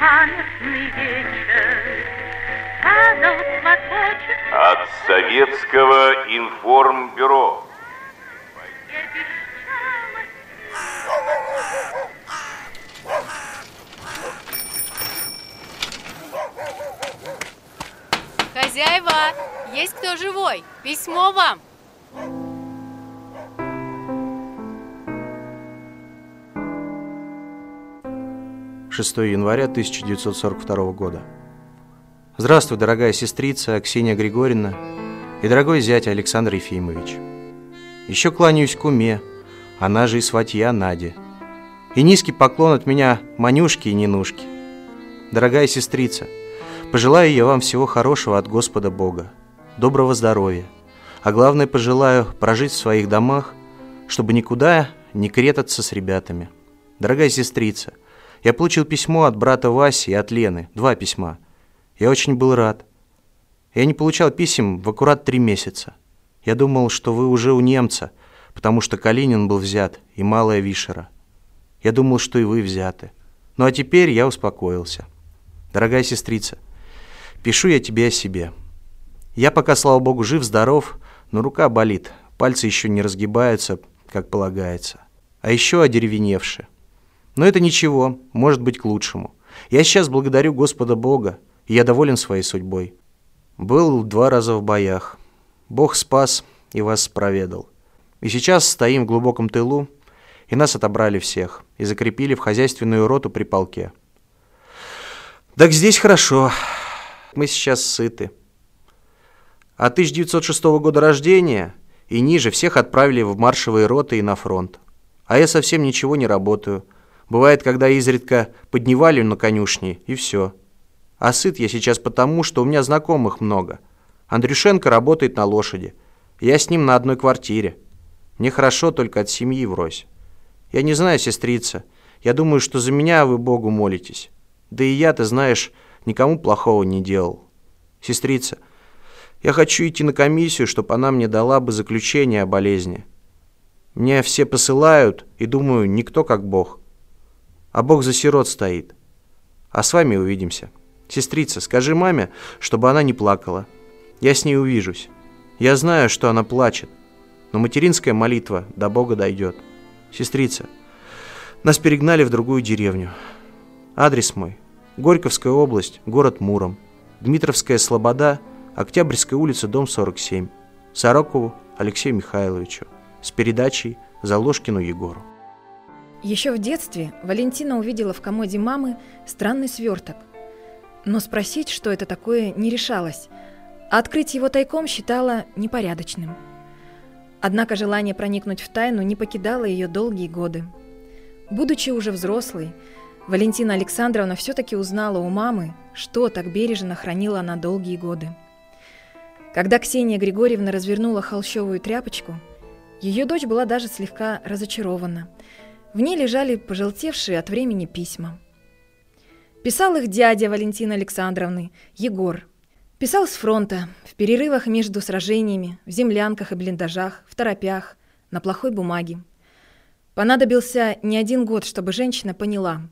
памятный вечер. От Советского информбюро. Хозяева, есть кто живой? Письмо вам. 6 января 1942 года. Здравствуй, дорогая сестрица Ксения Григорьевна и дорогой зять Александр Ефимович. Еще кланяюсь к уме, она же и сватья Наде. И низкий поклон от меня Манюшке и Нинушке. Дорогая сестрица, пожелаю я вам всего хорошего от Господа Бога, доброго здоровья, а главное пожелаю прожить в своих домах, чтобы никуда не кретаться с ребятами. Дорогая сестрица, я получил письмо от брата Васи и от Лены. Два письма. Я очень был рад. Я не получал писем в аккурат три месяца. Я думал, что вы уже у немца, потому что Калинин был взят и Малая Вишера. Я думал, что и вы взяты. Ну а теперь я успокоился. Дорогая сестрица, пишу я тебе о себе. Я пока, слава богу, жив-здоров, но рука болит, пальцы еще не разгибаются, как полагается. А еще одеревеневшие. Но это ничего, может быть к лучшему. Я сейчас благодарю Господа Бога, и я доволен своей судьбой. Был два раза в боях. Бог спас и вас проведал. И сейчас стоим в глубоком тылу, и нас отобрали всех, и закрепили в хозяйственную роту при полке. Так здесь хорошо. Мы сейчас сыты. А 1906 года рождения и ниже всех отправили в маршевые роты и на фронт. А я совсем ничего не работаю – Бывает, когда изредка подневалю на конюшне, и все. А сыт я сейчас потому, что у меня знакомых много. Андрюшенко работает на лошади. Я с ним на одной квартире. Мне хорошо только от семьи врозь. Я не знаю, сестрица. Я думаю, что за меня вы Богу молитесь. Да и я, ты знаешь, никому плохого не делал. Сестрица, я хочу идти на комиссию, чтобы она мне дала бы заключение о болезни. Мне все посылают, и думаю, никто как Бог а Бог за сирот стоит. А с вами увидимся. Сестрица, скажи маме, чтобы она не плакала. Я с ней увижусь. Я знаю, что она плачет, но материнская молитва до Бога дойдет. Сестрица, нас перегнали в другую деревню. Адрес мой. Горьковская область, город Муром. Дмитровская Слобода, Октябрьская улица, дом 47. Сорокову Алексею Михайловичу. С передачей Заложкину Егору. Еще в детстве Валентина увидела в комоде мамы странный сверток. Но спросить, что это такое, не решалась, а открыть его тайком считала непорядочным. Однако желание проникнуть в тайну не покидало ее долгие годы. Будучи уже взрослой, Валентина Александровна все-таки узнала у мамы, что так бережно хранила она долгие годы. Когда Ксения Григорьевна развернула холщовую тряпочку, ее дочь была даже слегка разочарована – в ней лежали пожелтевшие от времени письма. Писал их дядя Валентины Александровны, Егор. Писал с фронта, в перерывах между сражениями, в землянках и блиндажах, в торопях, на плохой бумаге. Понадобился не один год, чтобы женщина поняла,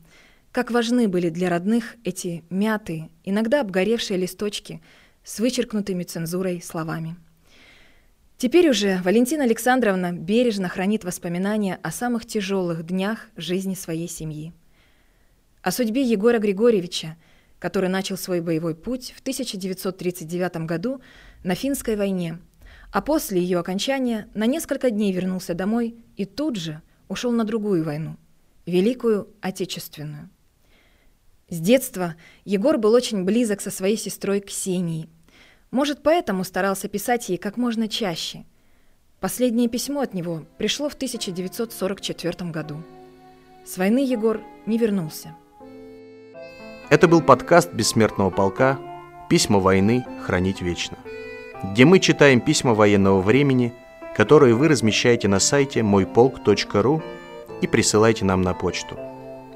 как важны были для родных эти мятые, иногда обгоревшие листочки с вычеркнутыми цензурой словами. Теперь уже Валентина Александровна бережно хранит воспоминания о самых тяжелых днях жизни своей семьи. О судьбе Егора Григорьевича, который начал свой боевой путь в 1939 году на финской войне, а после ее окончания на несколько дней вернулся домой и тут же ушел на другую войну, Великую Отечественную. С детства Егор был очень близок со своей сестрой Ксенией – может, поэтому старался писать ей как можно чаще. Последнее письмо от него пришло в 1944 году. С войны Егор не вернулся. Это был подкаст «Бессмертного полка. Письма войны хранить вечно», где мы читаем письма военного времени, которые вы размещаете на сайте мойполк.ру и присылаете нам на почту.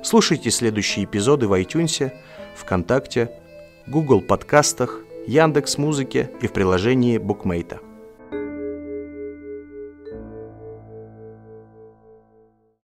Слушайте следующие эпизоды в iTunes, ВКонтакте, Google подкастах – Яндекс Музыке и в приложении Букмейта.